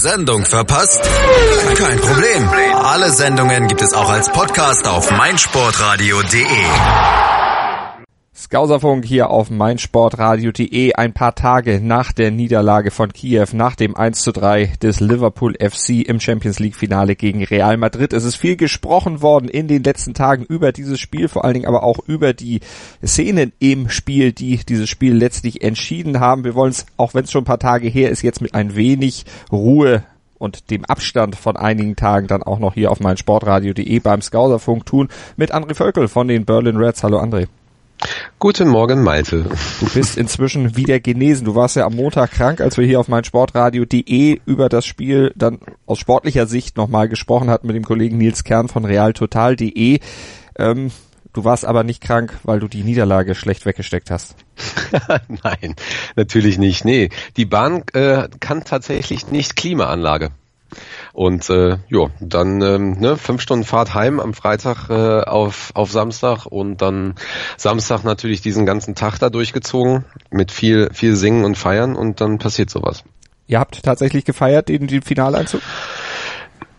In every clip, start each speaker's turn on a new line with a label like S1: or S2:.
S1: Sendung verpasst? Kein Problem. Alle Sendungen gibt es auch als Podcast auf meinsportradio.de.
S2: Skauserfunk hier auf meinsportradio.de ein paar Tage nach der Niederlage von Kiew, nach dem 1 zu 3 des Liverpool FC im Champions League Finale gegen Real Madrid. Es ist viel gesprochen worden in den letzten Tagen über dieses Spiel, vor allen Dingen aber auch über die Szenen im Spiel, die dieses Spiel letztlich entschieden haben. Wir wollen es, auch wenn es schon ein paar Tage her ist, jetzt mit ein wenig Ruhe und dem Abstand von einigen Tagen dann auch noch hier auf meinsportradio.de beim Skauserfunk tun mit André Völkel von den Berlin Reds. Hallo André.
S3: Guten Morgen, Malte.
S2: Du bist inzwischen wieder genesen. Du warst ja am Montag krank, als wir hier auf meinsportradio.de über das Spiel dann aus sportlicher Sicht nochmal gesprochen hatten mit dem Kollegen Nils Kern von realtotal.de. Ähm, du warst aber nicht krank, weil du die Niederlage schlecht weggesteckt hast.
S3: Nein, natürlich nicht. Nee, die Bahn äh, kann tatsächlich nicht Klimaanlage. Und äh, ja, dann ähm, ne, fünf Stunden Fahrt heim am Freitag äh, auf, auf Samstag und dann Samstag natürlich diesen ganzen Tag da durchgezogen mit viel, viel Singen und Feiern und dann passiert sowas.
S2: Ihr habt tatsächlich gefeiert, den, den Finaleinzug?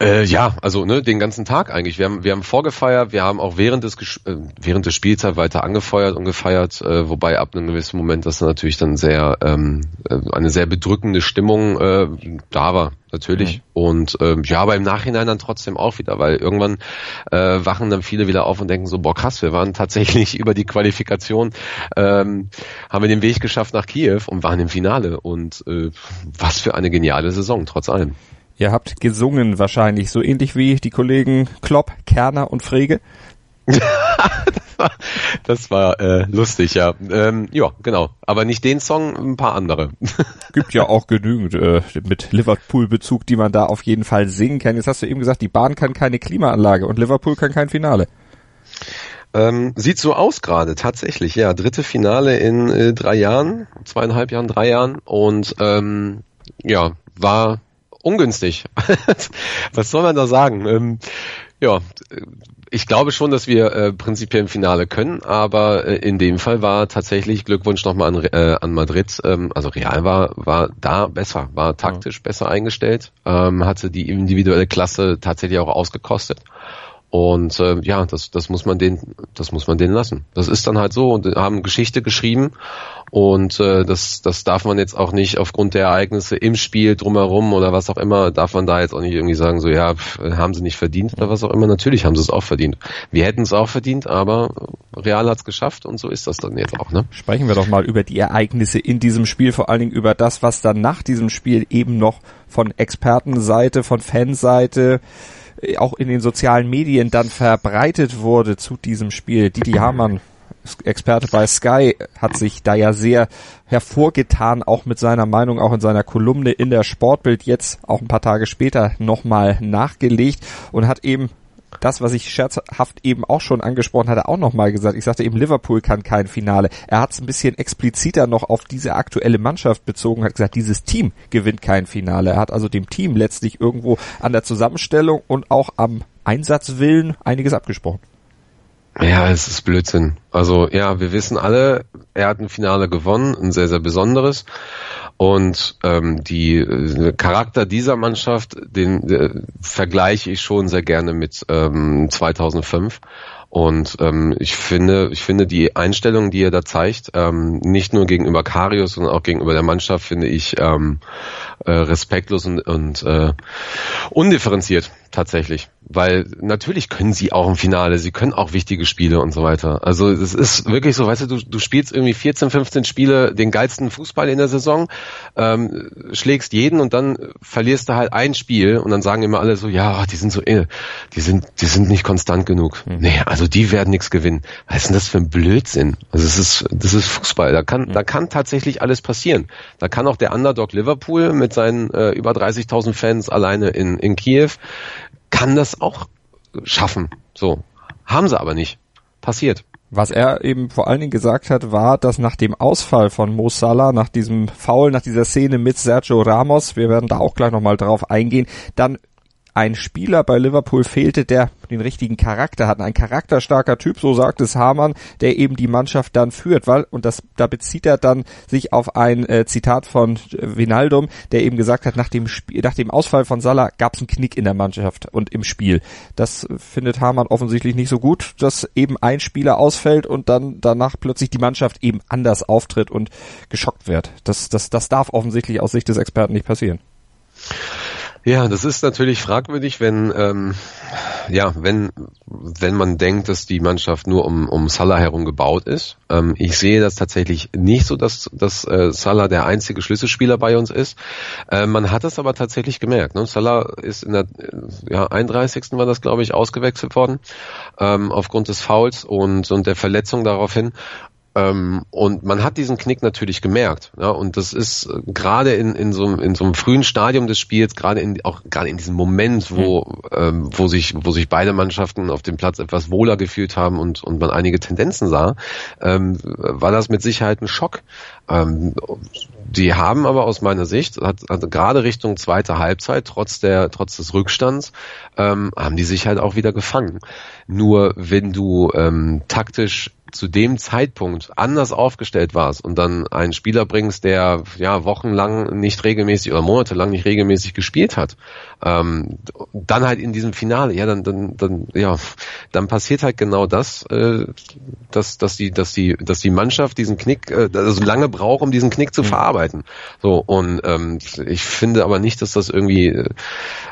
S3: Äh, ja, also ne, den ganzen Tag eigentlich. Wir haben, wir haben vorgefeiert, wir haben auch während des äh, während des Spielzeit weiter angefeuert und gefeiert, äh, wobei ab einem gewissen Moment das natürlich dann sehr ähm, äh, eine sehr bedrückende Stimmung äh, da war, natürlich. Mhm. Und ähm, ja, aber im Nachhinein dann trotzdem auch wieder, weil irgendwann äh, wachen dann viele wieder auf und denken so, boah krass, wir waren tatsächlich über die Qualifikation, ähm, haben wir den Weg geschafft nach Kiew und waren im Finale. Und äh, was für eine geniale Saison, trotz allem.
S2: Ihr habt gesungen wahrscheinlich, so ähnlich wie die Kollegen Klopp, Kerner und Frege.
S3: das war, das war äh, lustig, ja. Ähm, ja, genau. Aber nicht den Song, ein paar andere.
S2: Gibt ja auch genügend äh, mit Liverpool-Bezug, die man da auf jeden Fall singen kann. Jetzt hast du eben gesagt, die Bahn kann keine Klimaanlage und Liverpool kann kein Finale.
S3: Ähm, sieht so aus gerade, tatsächlich, ja. Dritte Finale in äh, drei Jahren, zweieinhalb Jahren, drei Jahren. Und ähm, ja, war ungünstig. Was soll man da sagen? Ähm, ja, ich glaube schon, dass wir äh, prinzipiell im Finale können, aber äh, in dem Fall war tatsächlich Glückwunsch nochmal an, äh, an Madrid. Ähm, also Real war war da besser, war taktisch ja. besser eingestellt, ähm, hatte die individuelle Klasse tatsächlich auch ausgekostet. Und äh, ja, das, das muss man den, das muss man denen lassen. Das ist dann halt so und haben Geschichte geschrieben und äh, das, das darf man jetzt auch nicht aufgrund der Ereignisse im Spiel drumherum oder was auch immer, darf man da jetzt auch nicht irgendwie sagen, so ja, pff, haben sie nicht verdient oder was auch immer. Natürlich haben sie es auch verdient. Wir hätten es auch verdient, aber Real hat es geschafft und so ist das dann jetzt auch. Ne?
S2: Sprechen wir doch mal über die Ereignisse in diesem Spiel, vor allen Dingen über das, was dann nach diesem Spiel eben noch von Expertenseite, von Fanseite, auch in den sozialen Medien dann verbreitet wurde zu diesem Spiel. Didi Hamann, Experte bei Sky, hat sich da ja sehr hervorgetan, auch mit seiner Meinung, auch in seiner Kolumne in der Sportbild jetzt auch ein paar Tage später nochmal nachgelegt und hat eben das, was ich scherzhaft eben auch schon angesprochen hatte, auch nochmal gesagt. Ich sagte eben, Liverpool kann kein Finale. Er hat es ein bisschen expliziter noch auf diese aktuelle Mannschaft bezogen, hat gesagt, dieses Team gewinnt kein Finale. Er hat also dem Team letztlich irgendwo an der Zusammenstellung und auch am Einsatzwillen einiges abgesprochen.
S3: Ja, es ist Blödsinn. Also ja, wir wissen alle, er hat ein Finale gewonnen, ein sehr, sehr besonderes. Und ähm, die äh, Charakter dieser Mannschaft, den äh, vergleiche ich schon sehr gerne mit ähm, 2005. Und ähm, ich finde, ich finde die Einstellung, die er da zeigt, ähm, nicht nur gegenüber Karius, sondern auch gegenüber der Mannschaft, finde ich ähm, äh, respektlos und, und äh, undifferenziert tatsächlich. Weil natürlich können sie auch im Finale, sie können auch wichtige Spiele und so weiter. Also es ist wirklich so, weißt du, du, du spielst irgendwie 14, 15 Spiele, den geilsten Fußball in der Saison, ähm, schlägst jeden und dann verlierst du halt ein Spiel und dann sagen immer alle so, ja, die sind so, äh, die sind, die sind nicht konstant genug. Mhm. Nee, also die werden nichts gewinnen. Was ist denn das für ein Blödsinn? Also es ist, das ist Fußball. Da kann, mhm. da kann tatsächlich alles passieren. Da kann auch der Underdog Liverpool mit seinen äh, über 30.000 Fans alleine in, in Kiew kann das auch schaffen. So. Haben sie aber nicht. Passiert.
S2: Was er eben vor allen Dingen gesagt hat, war, dass nach dem Ausfall von Mo Salah, nach diesem Foul, nach dieser Szene mit Sergio Ramos, wir werden da auch gleich nochmal drauf eingehen, dann ein Spieler bei Liverpool fehlte, der den richtigen Charakter hat. Ein charakterstarker Typ, so sagt es Hamann, der eben die Mannschaft dann führt, weil, und das, da bezieht er dann sich auf ein äh, Zitat von Vinaldum, der eben gesagt hat, nach dem Spiel, nach dem Ausfall von Salah gab es einen Knick in der Mannschaft und im Spiel. Das findet Hamann offensichtlich nicht so gut, dass eben ein Spieler ausfällt und dann danach plötzlich die Mannschaft eben anders auftritt und geschockt wird. Das, das, das darf offensichtlich aus Sicht des Experten nicht passieren.
S3: Ja, das ist natürlich fragwürdig, wenn ähm, ja, wenn wenn man denkt, dass die Mannschaft nur um um Salah herum gebaut ist. Ähm, ich sehe das tatsächlich nicht so, dass dass äh, Salah der einzige Schlüsselspieler bei uns ist. Äh, man hat es aber tatsächlich gemerkt. Ne? Salah ist in der ja, 31. war das glaube ich ausgewechselt worden ähm, aufgrund des Fouls und und der Verletzung daraufhin ähm, und man hat diesen Knick natürlich gemerkt. Ja, und das ist äh, gerade in, in, so, in so einem frühen Stadium des Spiels, gerade in, auch gerade in diesem Moment, wo, mhm. ähm, wo, sich, wo sich beide Mannschaften auf dem Platz etwas wohler gefühlt haben und, und man einige Tendenzen sah, ähm, war das mit Sicherheit ein Schock. Ähm, die haben aber aus meiner Sicht, hat, also gerade Richtung zweite Halbzeit, trotz der, trotz des Rückstands, ähm, haben die sich halt auch wieder gefangen. Nur wenn du ähm, taktisch zu dem Zeitpunkt anders aufgestellt warst und dann einen Spieler bringst, der ja wochenlang nicht regelmäßig oder monatelang nicht regelmäßig gespielt hat, ähm, dann halt in diesem Finale, ja, dann, dann, dann, ja, dann passiert halt genau das, äh, dass, dass die, dass die, dass die Mannschaft diesen Knick, äh, also lange braucht, um diesen Knick zu mhm. verarbeiten. So und ähm, ich finde aber nicht, dass das irgendwie äh,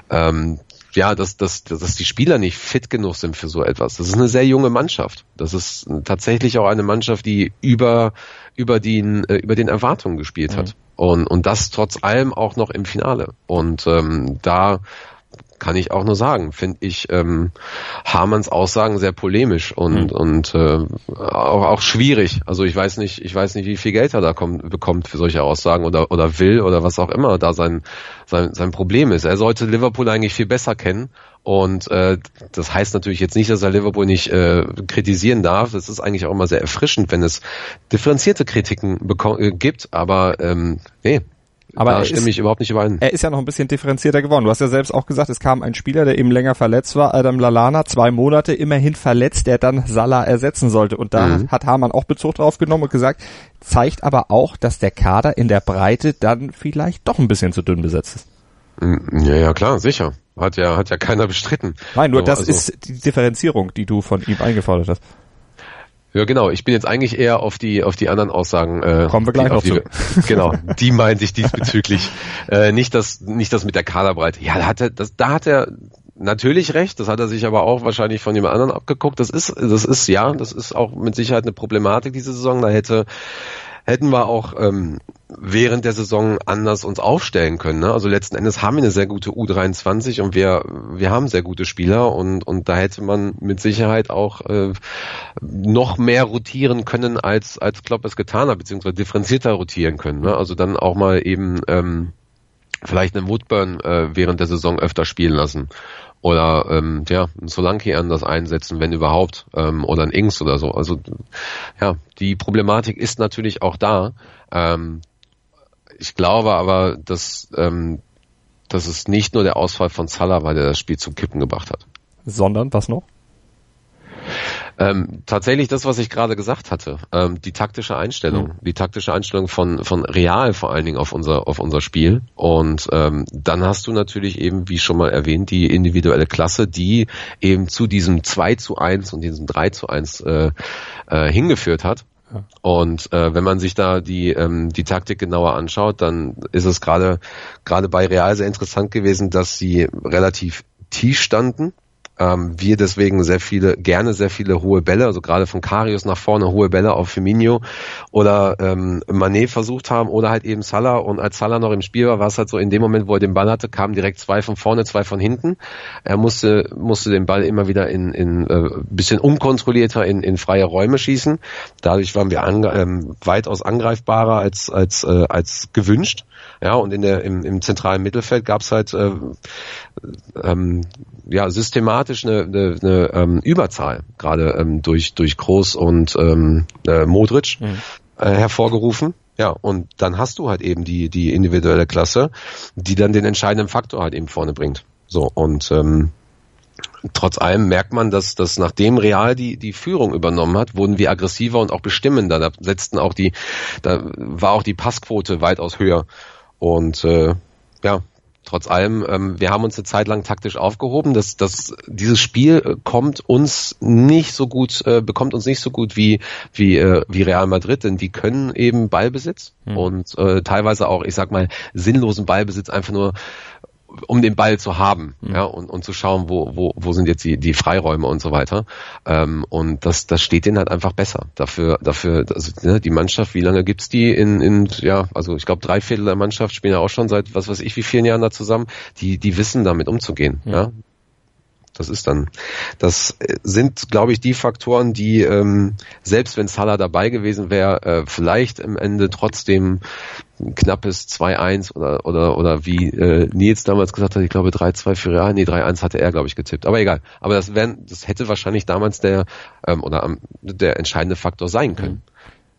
S3: ähm, ja, dass, dass, dass die Spieler nicht fit genug sind für so etwas. Das ist eine sehr junge Mannschaft. Das ist tatsächlich auch eine Mannschaft, die über, über, den, äh, über den Erwartungen gespielt mhm. hat. Und, und das trotz allem auch noch im Finale. Und ähm, da kann ich auch nur sagen, finde ich ähm, Hamanns Aussagen sehr polemisch und mhm. und äh, auch, auch schwierig. Also ich weiß nicht, ich weiß nicht, wie viel Geld er da kommt, bekommt für solche Aussagen oder oder will oder was auch immer da sein sein sein Problem ist. Er sollte Liverpool eigentlich viel besser kennen und äh, das heißt natürlich jetzt nicht, dass er Liverpool nicht äh, kritisieren darf. Das ist eigentlich auch immer sehr erfrischend, wenn es differenzierte Kritiken äh, gibt. Aber ähm, nee,
S2: aber da stimme ist, ich überhaupt nicht überein. Er ist ja noch ein bisschen differenzierter geworden. Du hast ja selbst auch gesagt, es kam ein Spieler, der eben länger verletzt war, Adam Lalana, zwei Monate immerhin verletzt, der dann Salah ersetzen sollte. Und da mhm. hat Hamann auch Bezug drauf genommen und gesagt, zeigt aber auch, dass der Kader in der Breite dann vielleicht doch ein bisschen zu dünn besetzt ist.
S3: Mm, ja, ja, klar, sicher. Hat ja, hat ja keiner bestritten.
S2: Nein, nur so, das also ist die Differenzierung, die du von ihm eingefordert hast.
S3: Ja, genau. Ich bin jetzt eigentlich eher auf die auf die anderen Aussagen.
S2: Äh, Kommen wir gleich die, noch
S3: die, zu. Genau, die meinte ich diesbezüglich. äh, nicht das nicht das mit der Kaderbreite. Ja, da hat er das, da hat er natürlich recht. Das hat er sich aber auch wahrscheinlich von jemand anderen abgeguckt. Das ist das ist ja, das ist auch mit Sicherheit eine Problematik diese Saison. Da hätte hätten wir auch ähm, während der Saison anders uns aufstellen können. Ne? Also letzten Endes haben wir eine sehr gute U23 und wir, wir haben sehr gute Spieler und, und da hätte man mit Sicherheit auch äh, noch mehr rotieren können, als, als Klopp es getan hat, beziehungsweise differenzierter rotieren können. Ne? Also dann auch mal eben ähm, vielleicht einen Woodburn äh, während der Saison öfter spielen lassen oder ähm, ja, ein Solanke anders einsetzen, wenn überhaupt, ähm, oder ein Ings oder so. Also ja, die Problematik ist natürlich auch da. Ähm, ich glaube aber, dass, ähm, dass es nicht nur der Ausfall von Salah war, der das Spiel zum Kippen gebracht hat.
S2: Sondern was noch?
S3: Ähm, tatsächlich das, was ich gerade gesagt hatte, ähm, die taktische Einstellung, mhm. die taktische Einstellung von von Real vor allen Dingen auf unser auf unser Spiel und ähm, dann hast du natürlich eben, wie schon mal erwähnt, die individuelle Klasse, die eben zu diesem 2 zu 1 und diesem 3 zu 1 äh, äh, hingeführt hat. Und äh, wenn man sich da die ähm, die Taktik genauer anschaut, dann ist es gerade gerade bei Real sehr interessant gewesen, dass sie relativ tief standen ähm, wir deswegen sehr viele, gerne sehr viele hohe Bälle, also gerade von Karius nach vorne hohe Bälle auf Firmino oder ähm, Manet versucht haben oder halt eben Salah und als Salah noch im Spiel war, war es halt so in dem Moment, wo er den Ball hatte, kamen direkt zwei von vorne, zwei von hinten. Er musste, musste den Ball immer wieder in, in äh, bisschen unkontrollierter in, in freie Räume schießen. Dadurch waren wir ange ähm, weitaus angreifbarer als, als, äh, als gewünscht. Ja, und in der, im, im zentralen Mittelfeld gab es halt äh, ähm, ja, systematisch eine, eine, eine ähm, Überzahl, gerade ähm, durch, durch Groß und ähm, äh, Modric mhm. äh, hervorgerufen. Ja, und dann hast du halt eben die, die individuelle Klasse, die dann den entscheidenden Faktor halt eben vorne bringt. So, und ähm, trotz allem merkt man, dass, dass nachdem Real die, die Führung übernommen hat, wurden wir aggressiver und auch bestimmender. Da setzten auch die, da war auch die Passquote weitaus höher. Und äh, ja, trotz allem, ähm, wir haben uns eine Zeit lang taktisch aufgehoben. dass dass dieses Spiel äh, kommt uns nicht so gut, äh, bekommt uns nicht so gut wie, wie, äh, wie Real Madrid, denn die können eben Ballbesitz mhm. und äh, teilweise auch, ich sag mal, sinnlosen Ballbesitz einfach nur um den Ball zu haben, mhm. ja, und, und zu schauen, wo, wo, wo sind jetzt die, die Freiräume und so weiter. Ähm, und das, das steht denen halt einfach besser. Dafür, dafür, also ne, die Mannschaft, wie lange gibt's die in, in ja, also ich glaube drei Viertel der Mannschaft spielen ja auch schon seit was weiß ich wie vielen Jahren da zusammen, die, die wissen damit umzugehen. Mhm. Ja. Das ist dann, das sind, glaube ich, die Faktoren, die ähm, selbst wenn Salah dabei gewesen wäre, äh, vielleicht im Ende trotzdem ein knappes 2-1 oder oder oder wie äh, Nils damals gesagt hat, ich glaube 3-2 für Real, nee 3-1 hatte er glaube ich getippt, aber egal. Aber das wären, das hätte wahrscheinlich damals der ähm, oder ähm, der entscheidende Faktor sein können. Mhm.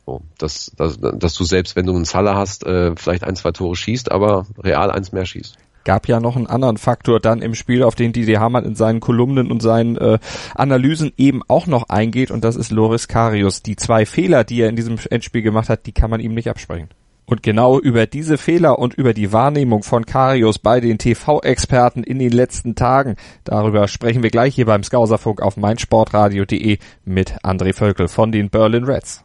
S3: So, dass, dass, dass du selbst, wenn du einen Salah hast, äh, vielleicht ein, zwei Tore schießt, aber Real eins mehr schießt
S2: gab ja noch einen anderen Faktor dann im Spiel, auf den Didi Hamann in seinen Kolumnen und seinen äh, Analysen eben auch noch eingeht und das ist Loris Karius. Die zwei Fehler, die er in diesem Endspiel gemacht hat, die kann man ihm nicht absprechen. Und genau über diese Fehler und über die Wahrnehmung von Karius bei den TV-Experten in den letzten Tagen, darüber sprechen wir gleich hier beim Skauserfunk auf meinsportradio.de mit André Völkel von den Berlin Reds.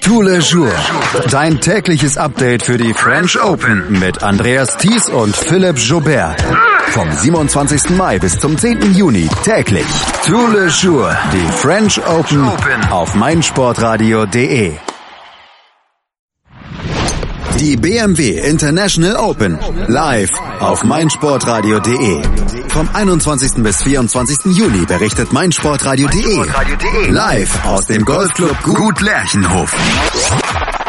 S1: Tous les jours. Dein tägliches Update für die French Open mit Andreas Thies und Philipp Joubert. Vom 27. Mai bis zum 10. Juni täglich. Tous les jours. Die French Open auf meinsportradio.de. Die BMW International Open. Live auf meinsportradio.de. Vom 21. bis 24. Juni berichtet meinsportradio.de. Live aus dem Golfclub Gut Lerchenhof.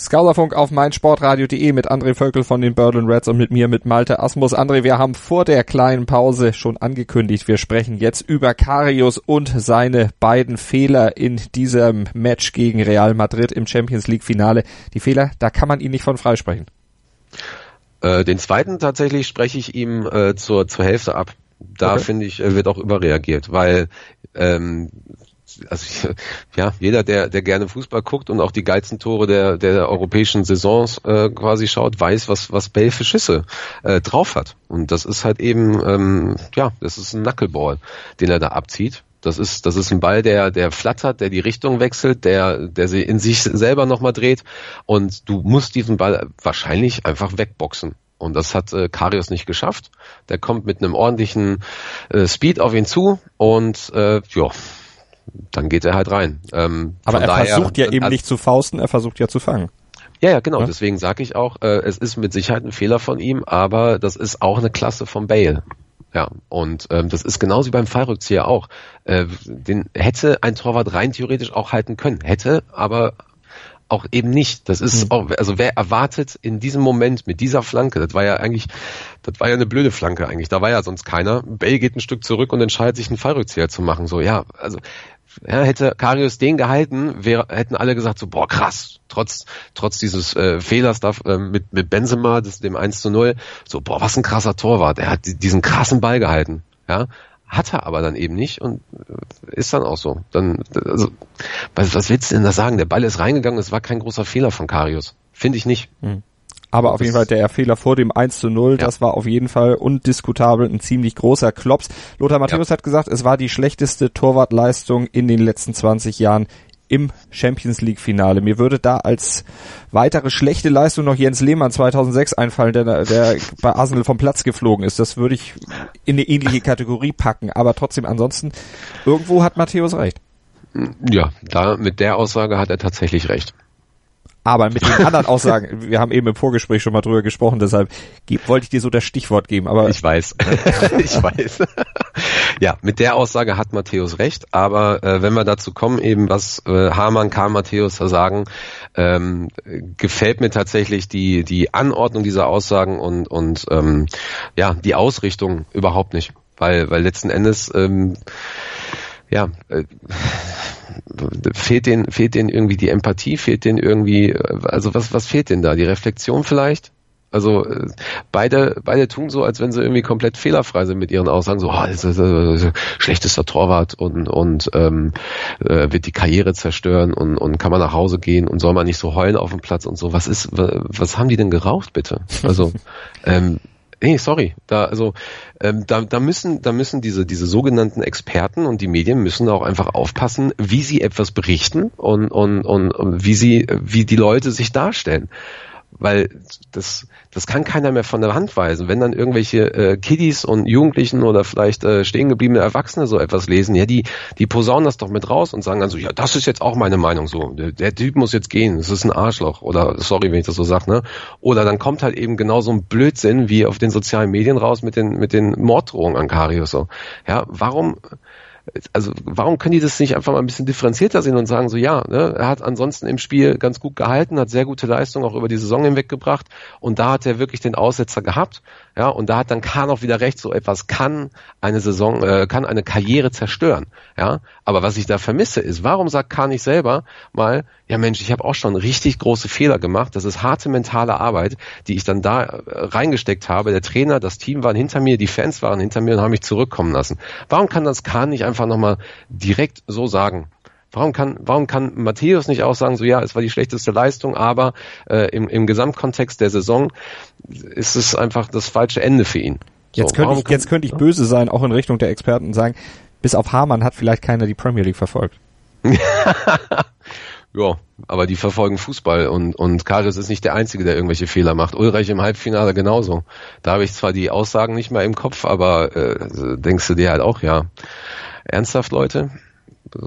S2: Skauserfunk auf meinsportradio.de mit André Völkel von den Berlin Reds und mit mir mit Malte Asmus. André, wir haben vor der kleinen Pause schon angekündigt, wir sprechen jetzt über Karius und seine beiden Fehler in diesem Match gegen Real Madrid im Champions League Finale. Die Fehler, da kann man ihn nicht von freisprechen.
S3: Äh, den zweiten tatsächlich spreche ich ihm äh, zur, zur Hälfte ab. Da okay. finde ich, wird auch überreagiert, weil ähm, also ja, jeder, der, der gerne Fußball guckt und auch die geilsten Tore der, der europäischen Saisons äh, quasi schaut, weiß, was, was Bale für Schüsse äh, drauf hat. Und das ist halt eben, ähm, ja, das ist ein Knuckleball, den er da abzieht. Das ist, das ist ein Ball, der, der flattert, der die Richtung wechselt, der, der sie in sich selber nochmal dreht. Und du musst diesen Ball wahrscheinlich einfach wegboxen. Und das hat äh, Karius nicht geschafft. Der kommt mit einem ordentlichen äh, Speed auf ihn zu und äh, ja, dann geht er halt rein.
S2: Ähm, Aber er daher, versucht ja eben also, nicht zu fausten, er versucht ja zu fangen.
S3: Ja, ja, genau. Ja? Deswegen sage ich auch, äh, es ist mit Sicherheit ein Fehler von ihm, aber das ist auch eine Klasse von Bale. Ja, und ähm, das ist genauso wie beim Fallrückzieher auch. Äh, den hätte ein Torwart rein theoretisch auch halten können. Hätte, aber auch eben nicht. Das ist mhm. auch, also wer erwartet in diesem Moment mit dieser Flanke, das war ja eigentlich, das war ja eine blöde Flanke eigentlich, da war ja sonst keiner. Bale geht ein Stück zurück und entscheidet sich einen Fallrückzieher zu machen. So, ja, also ja, hätte Karius den gehalten, wäre, hätten alle gesagt so, boah, krass, trotz, trotz dieses äh, Fehlers da, äh, mit, mit Benzema, das, dem 1 zu 0, so, boah, was ein krasser Torwart, er hat diesen krassen Ball gehalten, ja, hat er aber dann eben nicht und äh, ist dann auch so. Dann, also, was, was willst du denn da sagen? Der Ball ist reingegangen, es war kein großer Fehler von Karius. Finde ich nicht.
S2: Hm. Aber auf jeden Fall der Fehler vor dem 1 zu 0, ja. das war auf jeden Fall undiskutabel ein ziemlich großer Klops. Lothar Matthäus ja. hat gesagt, es war die schlechteste Torwartleistung in den letzten 20 Jahren im Champions League Finale. Mir würde da als weitere schlechte Leistung noch Jens Lehmann 2006 einfallen, der, der bei Arsenal vom Platz geflogen ist. Das würde ich in eine ähnliche Kategorie packen. Aber trotzdem, ansonsten, irgendwo hat Matthäus recht.
S3: Ja, da mit der Aussage hat er tatsächlich recht.
S2: Aber mit den anderen Aussagen, wir haben eben im Vorgespräch schon mal drüber gesprochen, deshalb wollte ich dir so das Stichwort geben. Aber
S3: ich weiß, ich weiß. ja, mit der Aussage hat Matthäus recht. Aber äh, wenn wir dazu kommen, eben was äh, Hamann, Karl Matthäus sagen, ähm, gefällt mir tatsächlich die die Anordnung dieser Aussagen und und ähm, ja die Ausrichtung überhaupt nicht, weil weil letzten Endes ähm, ja, äh, fehlt denen, fehlt denen irgendwie die Empathie, fehlt denen irgendwie, also was, was fehlt denen da? Die Reflexion vielleicht? Also äh, beide, beide tun so, als wenn sie irgendwie komplett fehlerfrei sind mit ihren Aussagen. So, oh, das ist, das ist schlechtester Torwart und und ähm, äh, wird die Karriere zerstören und und kann man nach Hause gehen und soll man nicht so heulen auf dem Platz und so. Was ist, was haben die denn geraucht bitte? Also ähm, nee, sorry, da also ähm, da, da müssen da müssen diese diese sogenannten Experten und die Medien müssen auch einfach aufpassen, wie sie etwas berichten und und und, und wie sie wie die Leute sich darstellen weil das, das kann keiner mehr von der Hand weisen. Wenn dann irgendwelche äh, Kiddies und Jugendlichen oder vielleicht äh, stehen gebliebene Erwachsene so etwas lesen, ja, die, die posaunen das doch mit raus und sagen dann so, ja, das ist jetzt auch meine Meinung so. Der, der Typ muss jetzt gehen, das ist ein Arschloch. Oder sorry, wenn ich das so sage, ne? Oder dann kommt halt eben genau so ein Blödsinn wie auf den sozialen Medien raus mit den, mit den Morddrohungen an Karius so. Ja, warum also warum können die das nicht einfach mal ein bisschen differenzierter sehen und sagen so, ja, ne, er hat ansonsten im Spiel ganz gut gehalten, hat sehr gute Leistung auch über die Saison hinweg gebracht und da hat er wirklich den Aussetzer gehabt, ja, und da hat dann Kahn auch wieder recht, so etwas kann eine Saison, äh, kann eine Karriere zerstören, ja, aber was ich da vermisse ist, warum sagt Kahn nicht selber mal, ja Mensch, ich habe auch schon richtig große Fehler gemacht, das ist harte mentale Arbeit, die ich dann da äh, reingesteckt habe, der Trainer, das Team waren hinter mir, die Fans waren hinter mir und haben mich zurückkommen lassen. Warum kann das Kahn nicht einfach nochmal direkt so sagen. Warum kann, warum kann Matthäus nicht auch sagen, so ja, es war die schlechteste Leistung, aber äh, im, im Gesamtkontext der Saison ist es einfach das falsche Ende für ihn.
S2: Jetzt, so, könnte ich, jetzt könnte ich böse sein, auch in Richtung der Experten sagen, bis auf Hamann hat vielleicht keiner die Premier League verfolgt.
S3: ja, aber die verfolgen Fußball und, und Karius ist nicht der Einzige, der irgendwelche Fehler macht. Ulreich im Halbfinale genauso. Da habe ich zwar die Aussagen nicht mehr im Kopf, aber äh, denkst du dir halt auch, ja. Ernsthaft, Leute?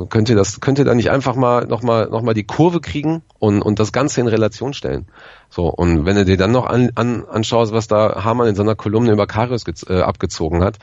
S3: Könnt ihr das, könnt ihr da nicht einfach mal nochmal noch mal die Kurve kriegen und, und das Ganze in Relation stellen? So, und wenn du dir dann noch an, an, anschaust, was da Hamann in seiner Kolumne über Karius äh, abgezogen hat,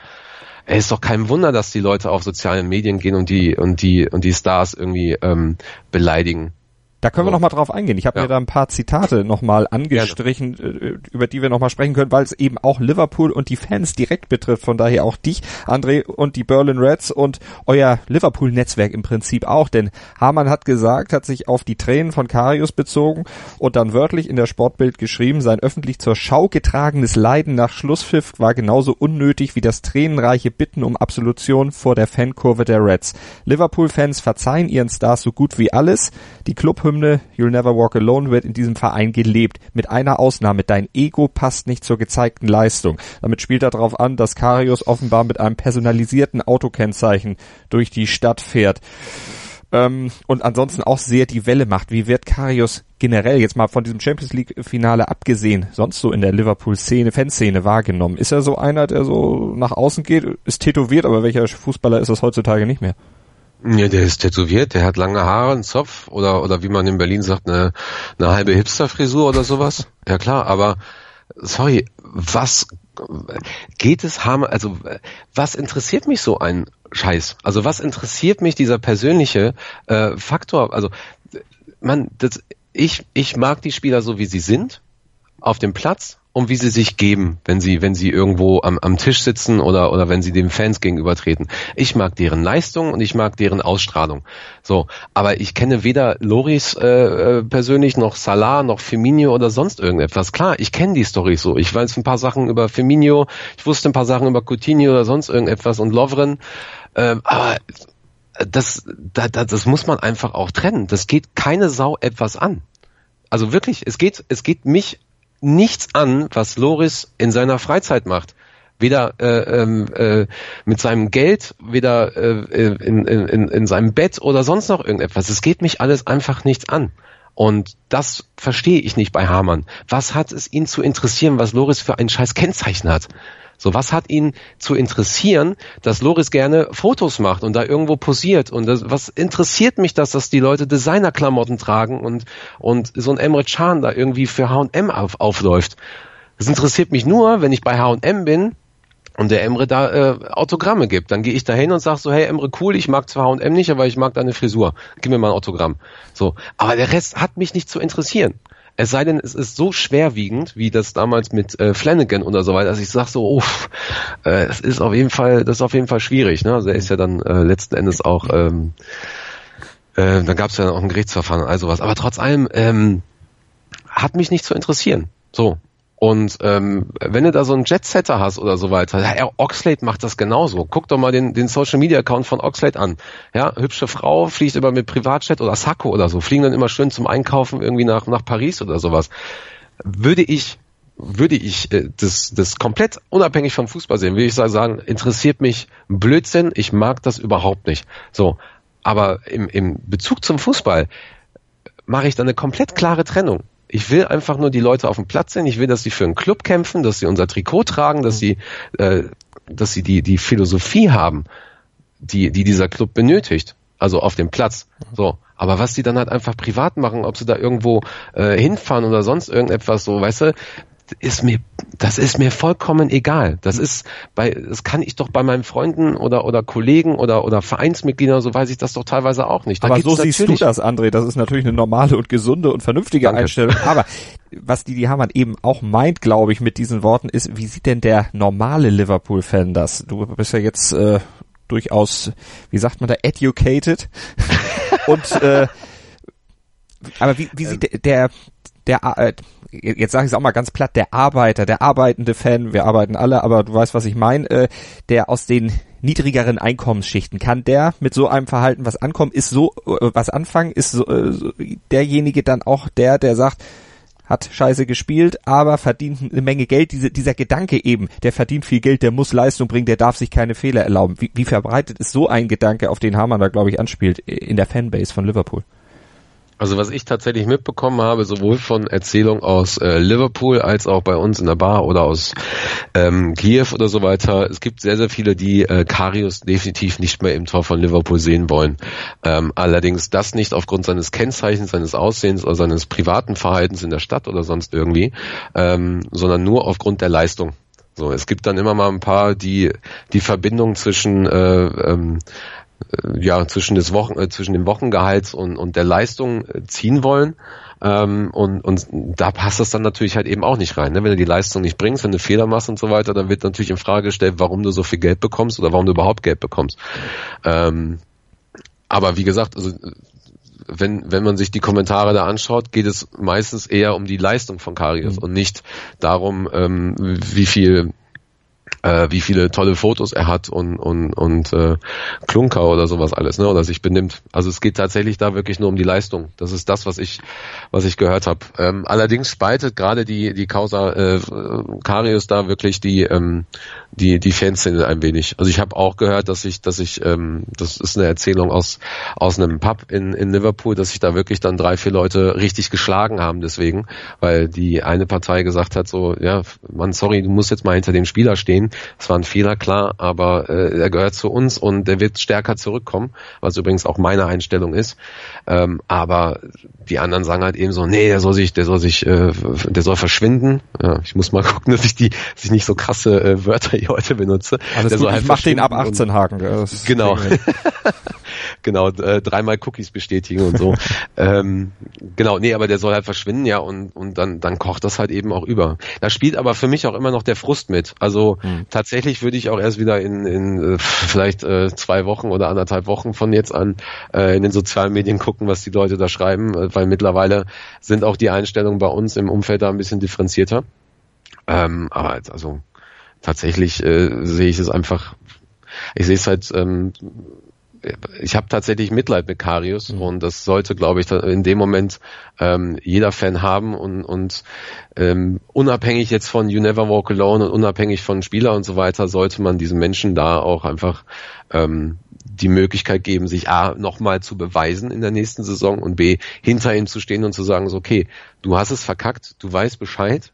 S3: es ist doch kein Wunder, dass die Leute auf sozialen Medien gehen und die und die und die Stars irgendwie ähm, beleidigen.
S2: Da können wir noch mal drauf eingehen. Ich habe ja. mir da ein paar Zitate noch mal angestrichen, Gerne. Äh, über die wir noch mal sprechen können, weil es eben auch Liverpool und die Fans direkt betrifft. Von daher auch dich, André, und die Berlin Reds und euer Liverpool-Netzwerk im Prinzip auch. Denn Hamann hat gesagt, hat sich auf die Tränen von Karius bezogen und dann wörtlich in der Sportbild geschrieben, sein öffentlich zur Schau getragenes Leiden nach Schlusspfiff war genauso unnötig wie das tränenreiche Bitten um Absolution vor der Fankurve der Reds. Liverpool-Fans verzeihen ihren Stars so gut wie alles. Die Club Hymne You'll Never Walk Alone wird in diesem Verein gelebt. Mit einer Ausnahme, dein Ego passt nicht zur gezeigten Leistung. Damit spielt er darauf an, dass Karius offenbar mit einem personalisierten Autokennzeichen durch die Stadt fährt. Ähm, und ansonsten auch sehr die Welle macht. Wie wird Karius generell jetzt mal von diesem Champions League Finale abgesehen, sonst so in der Liverpool Szene, Fanszene wahrgenommen? Ist er so einer, der so nach außen geht, ist tätowiert, aber welcher Fußballer ist das heutzutage nicht mehr?
S3: Ja, der ist tätowiert, der hat lange Haare, einen Zopf oder oder wie man in Berlin sagt, eine, eine halbe Hipster-Frisur oder sowas. Ja klar, aber sorry, was geht es Hammer, also was interessiert mich so ein Scheiß? Also was interessiert mich dieser persönliche äh, Faktor? Also man, das, ich ich mag die Spieler so wie sie sind auf dem Platz um wie sie sich geben, wenn sie, wenn sie irgendwo am, am Tisch sitzen oder, oder wenn sie den Fans gegenübertreten. Ich mag deren Leistung und ich mag deren Ausstrahlung. So, aber ich kenne weder Loris äh, äh, persönlich noch Salah noch Firmino oder sonst irgendetwas. Klar, ich kenne die Story so. Ich weiß ein paar Sachen über Firmino, ich wusste ein paar Sachen über Coutinho oder sonst irgendetwas und Lovren. Äh, aber das, das, das muss man einfach auch trennen. Das geht keine Sau etwas an. Also wirklich, es geht, es geht mich nichts an, was Loris in seiner Freizeit macht. Weder äh, ähm, äh, mit seinem Geld, weder äh, in, in, in seinem Bett oder sonst noch irgendetwas. Es geht mich alles einfach nichts an. Und das verstehe ich nicht bei Hamann. Was hat es ihn zu interessieren, was Loris für ein scheiß Kennzeichen hat? So, was hat ihn zu interessieren, dass Loris gerne Fotos macht und da irgendwo posiert? Und das, was interessiert mich das, dass die Leute Designerklamotten tragen und, und so ein Emre Can da irgendwie für H&M auf, aufläuft? Das interessiert mich nur, wenn ich bei H&M bin und der Emre da äh, Autogramme gibt. Dann gehe ich da hin und sage so, hey Emre, cool, ich mag zwar H&M nicht, aber ich mag deine Frisur. Gib mir mal ein Autogramm. So, aber der Rest hat mich nicht zu interessieren. Es sei denn, es ist so schwerwiegend, wie das damals mit äh, Flanagan oder so weiter, dass ich sage so, uff, äh, das ist auf jeden Fall, das ist auf jeden Fall schwierig. Ne? Also er ist ja dann äh, letzten Endes auch, ähm, äh, da gab es ja auch ein Gerichtsverfahren und all sowas. Aber trotz allem ähm, hat mich nicht zu interessieren. So, und ähm, wenn du da so einen Jetsetter hast oder so weiter, ja, Oxlade macht das genauso. Guck doch mal den, den Social Media Account von Oxlade an. Ja, hübsche Frau fliegt immer mit Privatjet oder Sacco oder so, fliegen dann immer schön zum Einkaufen irgendwie nach nach Paris oder sowas. Würde ich würde ich äh, das, das komplett unabhängig vom Fußball sehen, würde ich sagen, interessiert mich Blödsinn, ich mag das überhaupt nicht. So, aber im, im Bezug zum Fußball mache ich da eine komplett klare Trennung. Ich will einfach nur die Leute auf dem Platz sehen. Ich will, dass sie für einen Club kämpfen, dass sie unser Trikot tragen, dass sie, äh, dass sie die, die Philosophie haben, die, die dieser Club benötigt. Also auf dem Platz. So. Aber was sie dann halt einfach privat machen, ob sie da irgendwo äh, hinfahren oder sonst irgendetwas, so, weißt du, ist mir, das ist mir vollkommen egal. Das ist bei, das kann ich doch bei meinen Freunden oder, oder Kollegen oder, oder Vereinsmitgliedern, so weiß ich das doch teilweise auch nicht.
S2: Da Aber so siehst du das, André. Das ist natürlich eine normale und gesunde und vernünftige Danke. Einstellung. Aber was die, die Hamann eben auch meint, glaube ich, mit diesen Worten ist, wie sieht denn der normale Liverpool-Fan das? Du bist ja jetzt, äh, durchaus, wie sagt man da, educated. und, äh, aber wie, wie sieht der, der, der äh, jetzt sage ich es auch mal ganz platt, der Arbeiter, der arbeitende Fan, wir arbeiten alle, aber du weißt, was ich meine, äh, der aus den niedrigeren Einkommensschichten, kann der mit so einem Verhalten was ankommen, ist so äh, was anfangen, ist so, äh, derjenige dann auch der, der sagt, hat scheiße gespielt, aber verdient eine Menge Geld. Diese, dieser Gedanke eben, der verdient viel Geld, der muss Leistung bringen, der darf sich keine Fehler erlauben. Wie, wie verbreitet ist so ein Gedanke, auf den Hamann da, glaube ich, anspielt in der Fanbase von Liverpool?
S3: Also was ich tatsächlich mitbekommen habe, sowohl von Erzählungen aus äh, Liverpool als auch bei uns in der Bar oder aus ähm, Kiew oder so weiter, es gibt sehr, sehr viele, die äh, Karius definitiv nicht mehr im Tor von Liverpool sehen wollen. Ähm, allerdings das nicht aufgrund seines Kennzeichens, seines Aussehens oder seines privaten Verhaltens in der Stadt oder sonst irgendwie, ähm, sondern nur aufgrund der Leistung. So, es gibt dann immer mal ein paar, die die Verbindung zwischen äh, ähm, äh, ja zwischen des Wochen äh, zwischen dem Wochengehalt und und der Leistung äh, ziehen wollen ähm, und und da passt das dann natürlich halt eben auch nicht rein ne? wenn du die Leistung nicht bringst wenn du Fehler machst und so weiter dann wird natürlich in Frage gestellt warum du so viel Geld bekommst oder warum du überhaupt Geld bekommst ähm, aber wie gesagt also wenn, wenn man sich die Kommentare da anschaut, geht es meistens eher um die Leistung von Karius mhm. und nicht darum, ähm, wie viel äh, wie viele tolle Fotos er hat und und und äh, Klunker oder sowas alles, ne, oder sich benimmt. Also es geht tatsächlich da wirklich nur um die Leistung. Das ist das, was ich was ich gehört habe. Ähm, allerdings spaltet gerade die die Causa äh, Karius da wirklich die ähm, die die Fanszene ein wenig. Also ich habe auch gehört, dass ich dass ich ähm, das ist eine Erzählung aus aus einem Pub in in Liverpool, dass sich da wirklich dann drei vier Leute richtig geschlagen haben deswegen, weil die eine Partei gesagt hat so ja, man sorry, du musst jetzt mal hinter dem Spieler stehen es war ein Fehler, klar, aber äh, er gehört zu uns und er wird stärker zurückkommen, was übrigens auch meine Einstellung ist. Ähm, aber die anderen sagen halt eben so, nee, der soll sich, der soll sich, äh, der soll verschwinden. Ja, ich muss mal gucken, dass ich die, dass ich nicht so krasse äh, Wörter hier heute benutze.
S2: Alles
S3: der
S2: gut, soll halt ich mach den ab 18 Haken.
S3: Genau. genau, äh, dreimal Cookies bestätigen und so. ähm, genau, nee, aber der soll halt verschwinden, ja, und, und dann, dann kocht das halt eben auch über. Da spielt aber für mich auch immer noch der Frust mit. Also hm. Tatsächlich würde ich auch erst wieder in, in äh, vielleicht äh, zwei Wochen oder anderthalb Wochen von jetzt an äh, in den sozialen Medien gucken, was die Leute da schreiben, äh, weil mittlerweile sind auch die Einstellungen bei uns im Umfeld da ein bisschen differenzierter. Ähm, aber also tatsächlich äh, sehe ich es einfach, ich sehe es halt ähm, ich habe tatsächlich Mitleid mit Karius mhm. und das sollte, glaube ich, in dem Moment ähm, jeder Fan haben und, und ähm, unabhängig jetzt von You Never Walk Alone und unabhängig von Spieler und so weiter, sollte man diesen Menschen da auch einfach ähm, die Möglichkeit geben, sich A nochmal zu beweisen in der nächsten Saison und B hinter ihm zu stehen und zu sagen, so, okay, du hast es verkackt, du weißt Bescheid,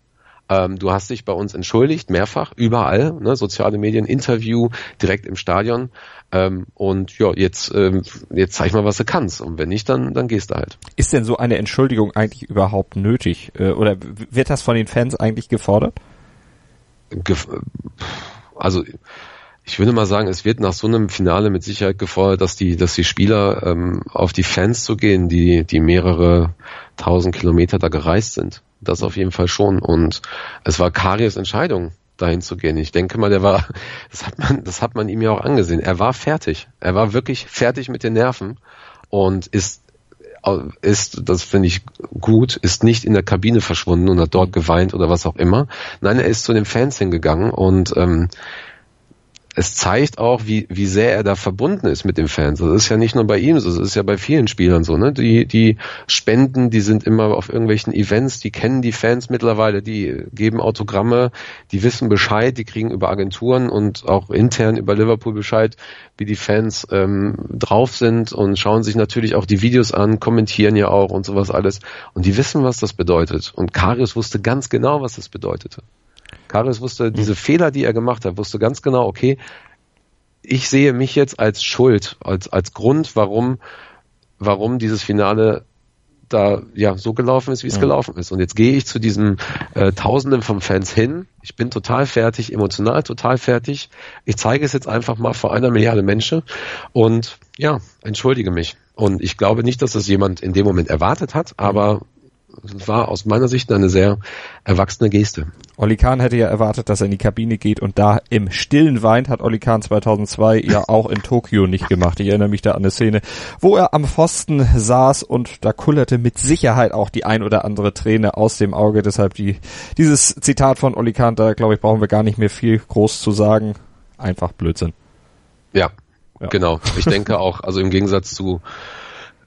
S3: ähm, du hast dich bei uns entschuldigt, mehrfach, überall, ne, soziale Medien, Interview, direkt im Stadion. Ähm, und ja, jetzt, ähm, jetzt zeig mal, was du kannst. Und wenn nicht, dann, dann gehst du halt.
S2: Ist denn so eine Entschuldigung eigentlich überhaupt nötig? Äh, oder wird das von den Fans eigentlich gefordert?
S3: Gef also ich würde mal sagen, es wird nach so einem Finale mit Sicherheit gefordert, dass die, dass die Spieler ähm, auf die Fans zu gehen, die, die mehrere tausend Kilometer da gereist sind. Das auf jeden Fall schon. Und es war Karius Entscheidung, dahin zu gehen. Ich denke mal, der war, das hat man, das hat man ihm ja auch angesehen. Er war fertig. Er war wirklich fertig mit den Nerven und ist ist, das finde ich gut, ist nicht in der Kabine verschwunden und hat dort geweint oder was auch immer. Nein, er ist zu den Fans hingegangen und ähm, es zeigt auch, wie, wie sehr er da verbunden ist mit den Fans. Das ist ja nicht nur bei ihm so, das ist ja bei vielen Spielern so, ne? Die, die spenden, die sind immer auf irgendwelchen Events, die kennen die Fans mittlerweile, die geben Autogramme, die wissen Bescheid, die kriegen über Agenturen und auch intern über Liverpool Bescheid, wie die Fans ähm, drauf sind und schauen sich natürlich auch die Videos an, kommentieren ja auch und sowas alles. Und die wissen, was das bedeutet. Und Karius wusste ganz genau, was das bedeutete. Karius wusste, diese Fehler, die er gemacht hat, wusste ganz genau, okay, ich sehe mich jetzt als Schuld, als, als Grund, warum, warum dieses Finale da ja so gelaufen ist, wie es ja. gelaufen ist. Und jetzt gehe ich zu diesen äh, Tausenden von Fans hin. Ich bin total fertig, emotional total fertig. Ich zeige es jetzt einfach mal vor einer Milliarde Menschen und ja, entschuldige mich. Und ich glaube nicht, dass das jemand in dem Moment erwartet hat, aber war aus meiner Sicht eine sehr erwachsene Geste.
S2: Olli Kahn hätte ja erwartet, dass er in die Kabine geht und da im Stillen weint, hat Olli Kahn 2002 ja auch in Tokio nicht gemacht. Ich erinnere mich da an eine Szene, wo er am Pfosten saß und da kullerte mit Sicherheit auch die ein oder andere Träne aus dem Auge. Deshalb die, dieses Zitat von Olli Kahn, da glaube ich, brauchen wir gar nicht mehr viel groß zu sagen. Einfach Blödsinn.
S3: Ja, ja. genau. Ich denke auch, also im Gegensatz zu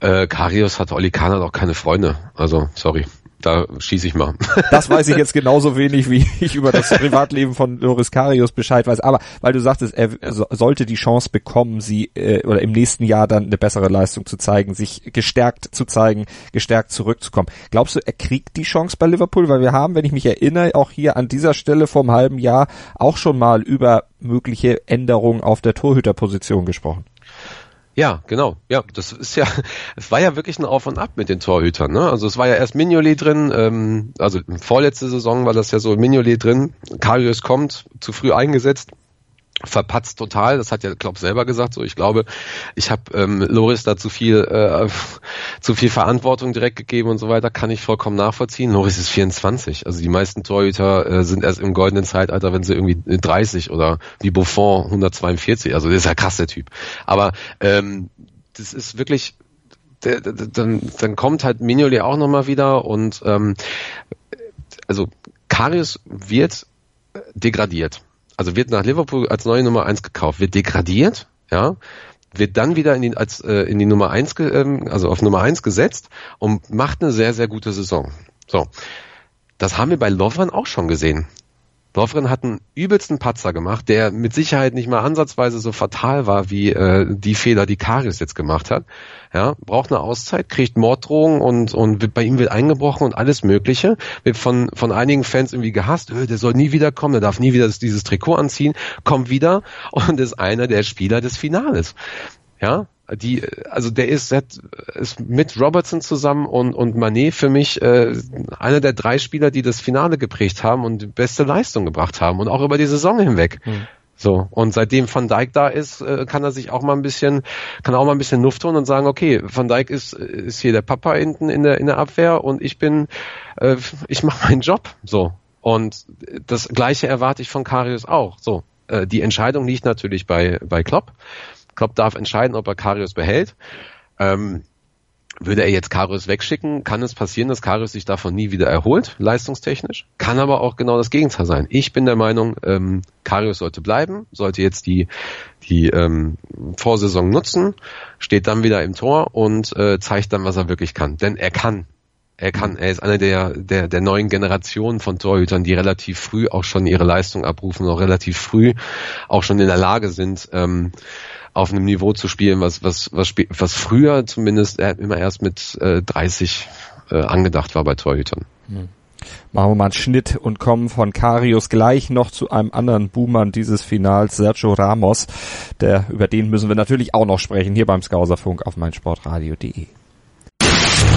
S3: äh, Karius hat Oli Kahn hat auch keine Freunde. Also, sorry. Da schieße ich mal.
S2: Das weiß ich jetzt genauso wenig, wie ich über das Privatleben von Loris Karius Bescheid weiß. Aber weil du sagtest, er so, sollte die Chance bekommen, sie äh, oder im nächsten Jahr dann eine bessere Leistung zu zeigen, sich gestärkt zu zeigen, gestärkt zurückzukommen. Glaubst du, er kriegt die Chance bei Liverpool? Weil wir haben, wenn ich mich erinnere, auch hier an dieser Stelle vom halben Jahr auch schon mal über mögliche Änderungen auf der Torhüterposition gesprochen.
S3: Ja, genau. Ja, das ist ja, es war ja wirklich ein Auf und Ab mit den Torhütern. Ne? Also es war ja erst Mignolet drin, ähm, also vorletzte Saison war das ja so Mignolet drin. Karius kommt, zu früh eingesetzt, verpatzt total. Das hat ja Klopp selber gesagt. So, ich glaube, ich habe ähm, Loris da zu viel, äh, zu viel Verantwortung direkt gegeben und so weiter. Kann ich vollkommen nachvollziehen. Loris ist 24. Also die meisten Torhüter äh, sind erst im goldenen Zeitalter, wenn sie irgendwie 30 oder wie Buffon 142. Also der ist ja krass der Typ. Aber ähm, das ist wirklich der, der, dann, dann kommt halt Mignolet auch nochmal wieder und ähm, also Karius wird degradiert also wird nach Liverpool als neue Nummer eins gekauft, wird degradiert, ja, wird dann wieder in die, als, äh, in die Nummer eins, ähm, also auf Nummer eins gesetzt und macht eine sehr, sehr gute Saison. So. Das haben wir bei Lovren auch schon gesehen. Lovren hat einen übelsten Patzer gemacht, der mit Sicherheit nicht mal ansatzweise so fatal war wie äh, die Fehler, die Karius jetzt gemacht hat. Ja, braucht eine Auszeit, kriegt Morddrohungen und und wird, bei ihm wird eingebrochen und alles Mögliche. Wird von von einigen Fans irgendwie gehasst. Öh, der soll nie wiederkommen, der darf nie wieder dieses Trikot anziehen. Kommt wieder und ist einer der Spieler des Finales. Ja, die, also der ist, ist mit Robertson zusammen und, und Manet für mich äh, einer der drei Spieler, die das Finale geprägt haben und die beste Leistung gebracht haben und auch über die Saison hinweg. Mhm. So, und seitdem Van Dijk da ist, äh, kann er sich auch mal ein bisschen, kann auch mal ein bisschen Luft holen und sagen, okay, Van Dijk ist, ist hier der Papa hinten in der, in der Abwehr und ich bin, äh, ich mache meinen Job. So. Und das gleiche erwarte ich von Karius auch. So. Äh, die Entscheidung liegt natürlich bei, bei Klopp. Klopp darf entscheiden, ob er Karius behält. Ähm, würde er jetzt Karius wegschicken, kann es passieren, dass Karius sich davon nie wieder erholt, leistungstechnisch. Kann aber auch genau das Gegenteil sein. Ich bin der Meinung, ähm, Karius sollte bleiben, sollte jetzt die, die ähm, Vorsaison nutzen, steht dann wieder im Tor und äh, zeigt dann, was er wirklich kann. Denn er kann. Er kann, er ist einer der, der, der neuen Generationen von Torhütern, die relativ früh auch schon ihre Leistung abrufen, auch relativ früh auch schon in der Lage sind, ähm, auf einem Niveau zu spielen, was, was, was, was früher zumindest immer erst mit äh, 30 äh, angedacht war bei Torhütern. Hm.
S2: Machen wir mal einen Schnitt und kommen von Karius gleich noch zu einem anderen Boomer dieses Finals, Sergio Ramos. Der, über den müssen wir natürlich auch noch sprechen, hier beim Skauserfunk auf meinsportradio.de.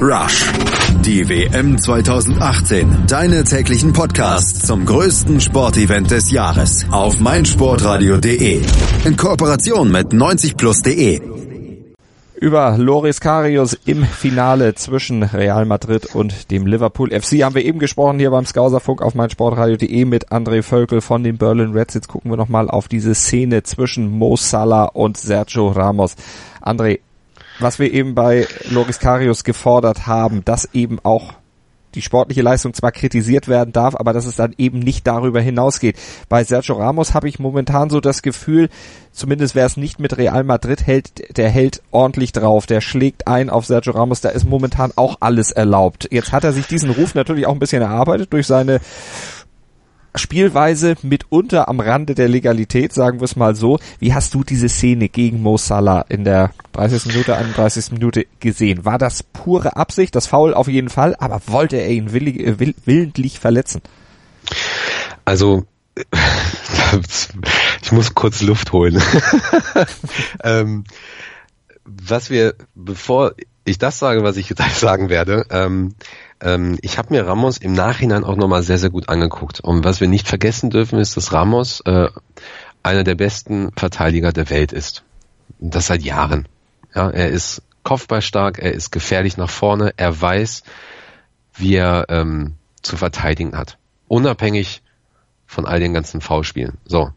S1: Rush. Die WM 2018. Deine täglichen Podcasts zum größten Sportevent des Jahres auf meinsportradio.de. In Kooperation mit 90plus.de.
S2: Über Loris Karius im Finale zwischen Real Madrid und dem Liverpool FC haben wir eben gesprochen hier beim Skauserfunk auf meinsportradio.de mit André Völkel von den Berlin Reds. Jetzt gucken wir nochmal auf diese Szene zwischen Mo Salah und Sergio Ramos. André, was wir eben bei Loris Karius gefordert haben, dass eben auch die sportliche Leistung zwar kritisiert werden darf, aber dass es dann eben nicht darüber hinausgeht. Bei Sergio Ramos habe ich momentan so das Gefühl, zumindest wer es nicht mit Real Madrid hält, der hält ordentlich drauf, der schlägt ein auf Sergio Ramos, da ist momentan auch alles erlaubt. Jetzt hat er sich diesen Ruf natürlich auch ein bisschen erarbeitet durch seine Spielweise mitunter am Rande der Legalität, sagen wir es mal so. Wie hast du diese Szene gegen Mo Salah in der 30. Minute, 31. Minute gesehen? War das pure Absicht, das Foul auf jeden Fall, aber wollte er ihn willig, äh, will, willentlich verletzen?
S3: Also, ich muss kurz Luft holen. ähm, was wir, bevor ich das sage, was ich jetzt sagen werde, ähm, ähm, ich habe mir Ramos im Nachhinein auch nochmal sehr, sehr gut angeguckt. Und was wir nicht vergessen dürfen, ist, dass Ramos äh, einer der besten Verteidiger der Welt ist. Und das seit Jahren. Ja, er ist kopfballstark, er ist gefährlich nach vorne, er weiß, wie er ähm, zu verteidigen hat. Unabhängig von all den ganzen V-Spielen. So.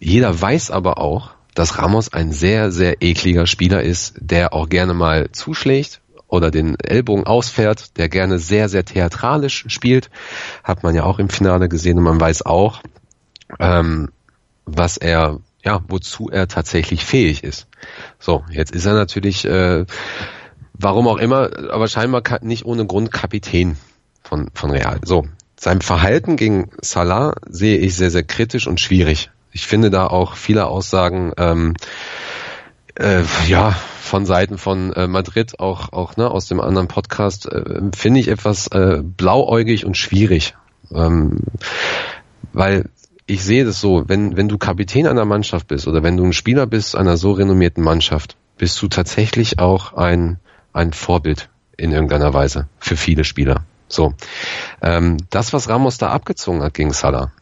S3: Jeder weiß aber auch, dass Ramos ein sehr, sehr ekliger Spieler ist, der auch gerne mal zuschlägt, oder den Ellbogen ausfährt, der gerne sehr, sehr theatralisch spielt. Hat man ja auch im Finale gesehen und man weiß auch, ähm, was er, ja, wozu er tatsächlich fähig ist. So, jetzt ist er natürlich, äh, warum auch immer, aber scheinbar nicht ohne Grund Kapitän von, von Real. So, sein Verhalten gegen Salah sehe ich sehr, sehr kritisch und schwierig. Ich finde da auch viele Aussagen, ähm, äh, ja, von Seiten von äh, Madrid, auch, auch ne, aus dem anderen Podcast, äh, finde ich etwas äh, blauäugig und schwierig. Ähm, weil ich sehe das so, wenn, wenn du Kapitän einer Mannschaft bist oder wenn du ein Spieler bist einer so renommierten Mannschaft, bist du tatsächlich auch ein, ein Vorbild in irgendeiner Weise für viele Spieler. So. Ähm, das, was Ramos da abgezogen hat gegen Salah,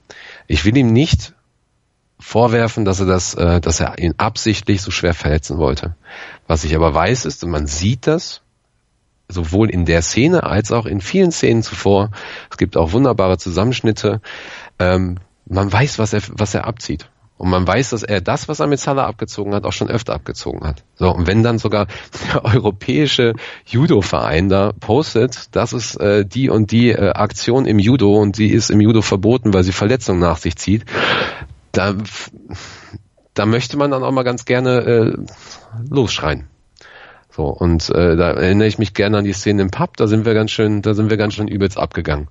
S3: ich will ihm nicht vorwerfen, dass er das, äh, dass er ihn absichtlich so schwer verletzen wollte. Was ich aber weiß ist, und man sieht das, sowohl in der Szene als auch in vielen Szenen zuvor. Es gibt auch wunderbare Zusammenschnitte. Ähm, man weiß, was er, was er abzieht. Und man weiß, dass er das, was er mit Salah abgezogen hat, auch schon öfter abgezogen hat. So, und wenn dann sogar der europäische Judo-Verein da postet, das ist äh, die und die äh, Aktion im Judo und die ist im Judo verboten, weil sie Verletzungen nach sich zieht, da, da möchte man dann auch mal ganz gerne äh, losschreien. So, und äh, da erinnere ich mich gerne an die Szene im Pub, da sind wir ganz schön, da sind wir ganz schön übelst abgegangen.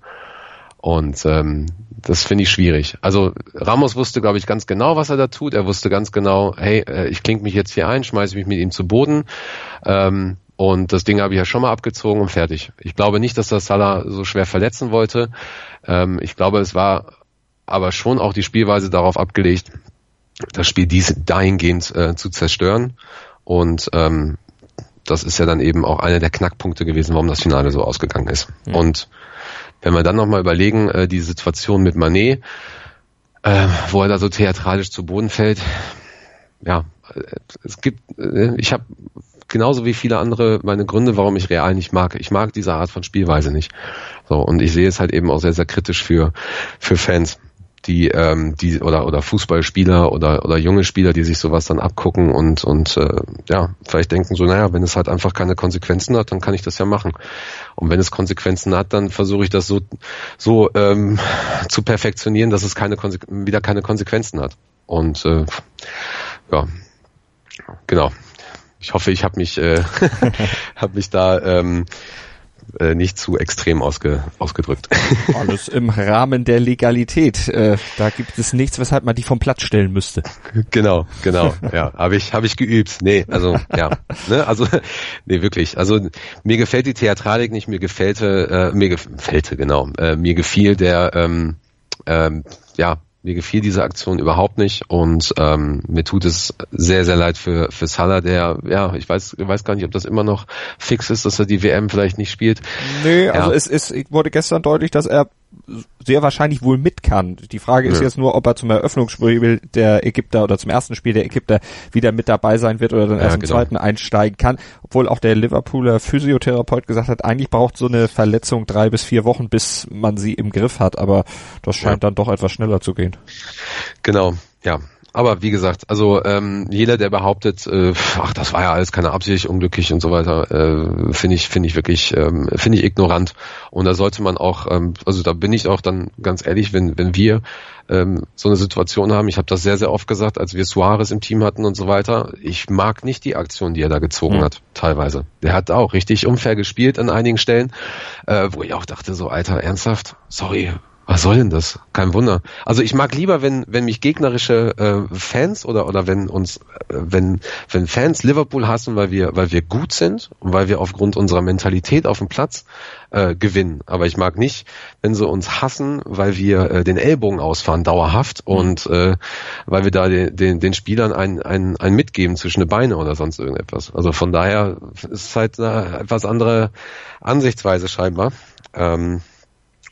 S3: Und ähm, das finde ich schwierig. Also Ramos wusste, glaube ich, ganz genau, was er da tut. Er wusste ganz genau, hey, äh, ich klinge mich jetzt hier ein, schmeiße mich mit ihm zu Boden. Ähm, und das Ding habe ich ja schon mal abgezogen und fertig. Ich glaube nicht, dass das Salah so schwer verletzen wollte. Ähm, ich glaube, es war aber schon auch die Spielweise darauf abgelegt, das Spiel dies, dahingehend äh, zu zerstören. Und ähm, das ist ja dann eben auch einer der Knackpunkte gewesen, warum das Finale so ausgegangen ist. Mhm. Und wenn wir dann nochmal überlegen, äh, die Situation mit Manet, äh, wo er da so theatralisch zu Boden fällt. Ja, äh, es gibt, äh, ich habe genauso wie viele andere meine Gründe, warum ich Real nicht mag. Ich mag diese Art von Spielweise nicht. So und ich sehe es halt eben auch sehr sehr kritisch für für Fans die ähm, die oder oder Fußballspieler oder oder junge Spieler, die sich sowas dann abgucken und und äh, ja vielleicht denken so, naja, wenn es halt einfach keine Konsequenzen hat, dann kann ich das ja machen. Und wenn es Konsequenzen hat, dann versuche ich das so so ähm, zu perfektionieren, dass es keine Konse wieder keine Konsequenzen hat. Und äh, ja, genau. Ich hoffe, ich habe mich äh, habe mich da ähm, äh, nicht zu extrem ausge, ausgedrückt.
S2: Alles im Rahmen der Legalität. Äh, da gibt es nichts, weshalb man die vom Platz stellen müsste.
S3: Genau, genau. Ja, habe ich habe ich geübt. Nee, also ja, ne, also nee, wirklich. Also mir gefällt die Theatralik nicht. Mir gefällte, äh, mir gefällte genau. Äh, mir gefiel der ähm, ähm, ja mir gefiel diese Aktion überhaupt nicht und ähm, mir tut es sehr, sehr leid für, für Salah, der, ja, ich weiß, ich weiß gar nicht, ob das immer noch fix ist, dass er die WM vielleicht nicht spielt.
S2: Nee, ja. also es ist, wurde gestern deutlich, dass er sehr wahrscheinlich wohl mit kann. Die Frage ist ja. jetzt nur, ob er zum Eröffnungsspiel der Ägypter oder zum ersten Spiel der Ägypter wieder mit dabei sein wird oder dann erst ja, im genau. zweiten einsteigen kann. Obwohl auch der Liverpooler Physiotherapeut gesagt hat, eigentlich braucht so eine Verletzung drei bis vier Wochen, bis man sie im Griff hat. Aber das scheint ja. dann doch etwas schneller zu gehen.
S3: Genau, ja aber wie gesagt, also ähm, jeder, der behauptet, äh, ach, das war ja alles keine Absicht, unglücklich und so weiter, äh, finde ich, finde ich wirklich, ähm, finde ich ignorant. Und da sollte man auch, ähm, also da bin ich auch dann ganz ehrlich, wenn wenn wir ähm, so eine Situation haben, ich habe das sehr sehr oft gesagt, als wir Suarez im Team hatten und so weiter, ich mag nicht die Aktion, die er da gezogen mhm. hat, teilweise. Der hat auch richtig unfair gespielt an einigen Stellen, äh, wo ich auch dachte, so Alter, ernsthaft, sorry, was soll denn das? Kein Wunder. Also ich mag lieber, wenn wenn mich gegnerische äh, Fans oder oder wenn uns äh, wenn wenn Fans Liverpool hassen, weil wir weil wir gut sind und weil wir aufgrund unserer Mentalität auf dem Platz äh, gewinnen. Aber ich mag nicht, wenn sie uns hassen, weil wir äh, den Ellbogen ausfahren dauerhaft mhm. und äh, weil wir da den, den, den Spielern ein, ein, ein mitgeben zwischen die Beine oder sonst irgendetwas. Also von daher ist es halt eine etwas andere Ansichtsweise scheinbar. Ähm,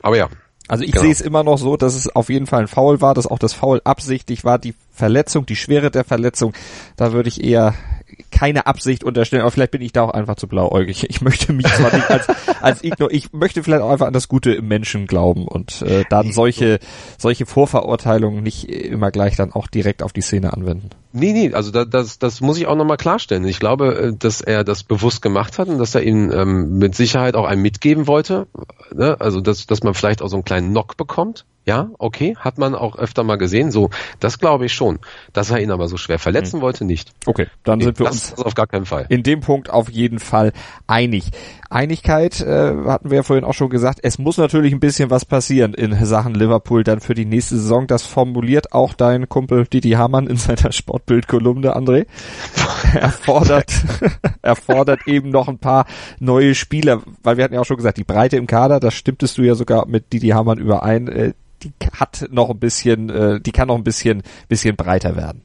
S3: aber ja,
S2: also ich genau. sehe es immer noch so, dass es auf jeden Fall ein Foul war, dass auch das Foul absichtlich war. Die Verletzung, die Schwere der Verletzung, da würde ich eher keine Absicht unterstellen, aber vielleicht bin ich da auch einfach zu blauäugig. Ich möchte mich zwar nicht als, als Ignor, ich möchte vielleicht auch einfach an das Gute im Menschen glauben und äh, dann solche, solche Vorverurteilungen nicht immer gleich dann auch direkt auf die Szene anwenden.
S3: Nee, nee, also da, das, das muss ich auch nochmal klarstellen. Ich glaube, äh, dass er das bewusst gemacht hat und dass er ihn ähm, mit Sicherheit auch einem mitgeben wollte. Ne? Also dass, dass man vielleicht auch so einen kleinen Knock bekommt ja, okay, hat man auch öfter mal gesehen. So, das glaube ich schon. Dass er ihn aber so schwer verletzen mhm. wollte, nicht.
S2: Okay, dann nee, sind wir uns
S3: auf gar keinen Fall.
S2: In dem Punkt auf jeden Fall einig. Einigkeit äh, hatten wir ja vorhin auch schon gesagt. Es muss natürlich ein bisschen was passieren in Sachen Liverpool dann für die nächste Saison. Das formuliert auch dein Kumpel Didi Hamann in seiner Sportbildkolumne, André. er fordert, er fordert eben noch ein paar neue Spieler, weil wir hatten ja auch schon gesagt, die Breite im Kader, das stimmtest du ja sogar mit Didi Hamann überein. Äh, die hat noch ein bisschen, äh, die kann noch ein bisschen, bisschen breiter werden.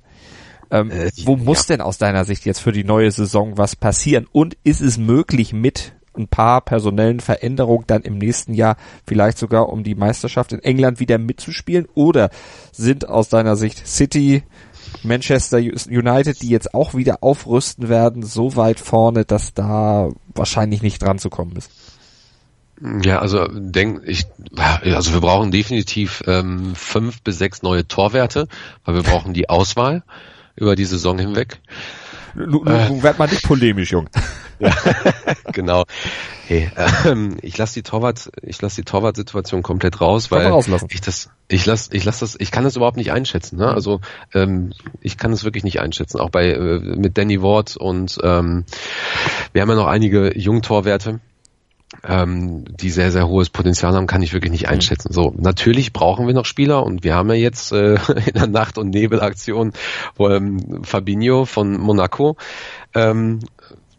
S2: Ähm, äh, wo muss ja. denn aus deiner Sicht jetzt für die neue Saison was passieren? Und ist es möglich mit ein paar personellen Veränderungen dann im nächsten Jahr vielleicht sogar um die Meisterschaft in England wieder mitzuspielen? Oder sind aus deiner Sicht City, Manchester United, die jetzt auch wieder aufrüsten werden, so weit vorne, dass da wahrscheinlich nicht dran zu kommen ist?
S3: Ja, also denk ich, also wir brauchen definitiv ähm, fünf bis sechs neue Torwerte, weil wir brauchen die Auswahl über die Saison hinweg.
S2: Nun, äh, nun werd mal nicht polemisch, Jung.
S3: ja, genau. Hey, ähm, ich lasse die Torwart, ich lasse die Torwart-Situation komplett raus, weil ich das, ich lasse, ich lasse das, ich kann das überhaupt nicht einschätzen. Ne? Also ähm, ich kann es wirklich nicht einschätzen. Auch bei äh, mit Danny Ward und ähm, wir haben ja noch einige Jungtorwerte ähm, die sehr, sehr hohes Potenzial haben, kann ich wirklich nicht mhm. einschätzen. So, natürlich brauchen wir noch Spieler und wir haben ja jetzt äh, in der Nacht- und Nebelaktion ähm, Fabinho von Monaco ähm,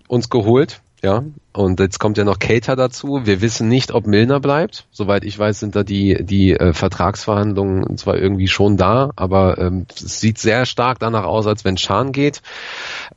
S3: uns geholt, ja, Und jetzt kommt ja noch Cater dazu. Wir wissen nicht, ob Milner bleibt. Soweit ich weiß, sind da die, die äh, Vertragsverhandlungen zwar irgendwie schon da, aber ähm, es sieht sehr stark danach aus, als wenn Schan geht.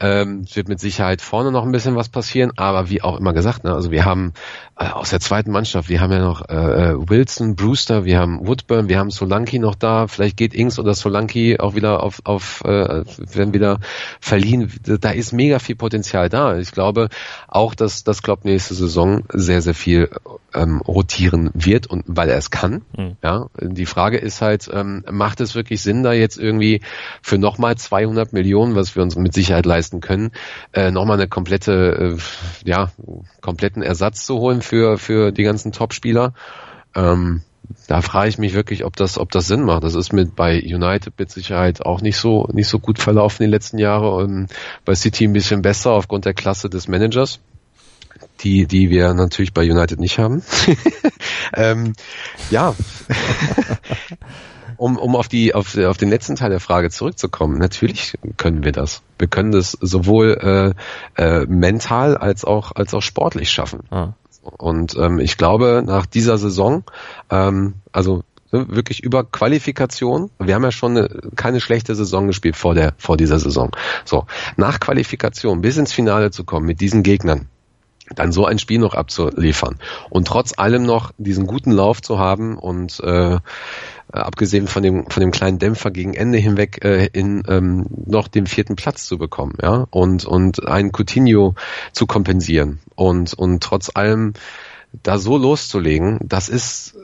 S3: Ähm, es wird mit Sicherheit vorne noch ein bisschen was passieren, aber wie auch immer gesagt, ne, also wir haben äh, aus der zweiten Mannschaft, wir haben ja noch äh, äh Wilson, Brewster, wir haben Woodburn, wir haben Solanki noch da, vielleicht geht Ings oder Solanki auch wieder auf, auf äh, werden wieder verliehen. Da ist mega viel Potenzial da. Ich glaube auch, dass das Klopp nächste Saison sehr, sehr viel ähm, rotieren wird und weil er es kann. Mhm. Ja, die Frage ist halt, ähm, macht es wirklich Sinn, da jetzt irgendwie für nochmal 200 Millionen, was wir uns mit Sicherheit leisten können, äh, nochmal eine komplette, äh, ja, kompletten Ersatz zu holen für für die ganzen Topspieler? Ähm, da frage ich mich wirklich, ob das, ob das Sinn macht. Das ist mit bei United mit Sicherheit auch nicht so, nicht so gut verlaufen die letzten Jahre und bei City ein bisschen besser aufgrund der Klasse des Managers die, die wir natürlich bei United nicht haben. ähm, ja. um, um auf die, auf, auf den letzten Teil der Frage zurückzukommen, natürlich können wir das. Wir können das sowohl äh, äh, mental als auch, als auch sportlich schaffen. Ah. Und ähm, ich glaube, nach dieser Saison, ähm, also ne, wirklich über Qualifikation. Wir haben ja schon eine, keine schlechte Saison gespielt vor der vor dieser Saison. So nach Qualifikation bis ins Finale zu kommen mit diesen Gegnern, dann so ein Spiel noch abzuliefern und trotz allem noch diesen guten Lauf zu haben und äh, abgesehen von dem von dem kleinen Dämpfer gegen Ende hinweg äh, in ähm, noch den vierten Platz zu bekommen, ja und und einen Coutinho zu kompensieren und und trotz allem da so loszulegen, das ist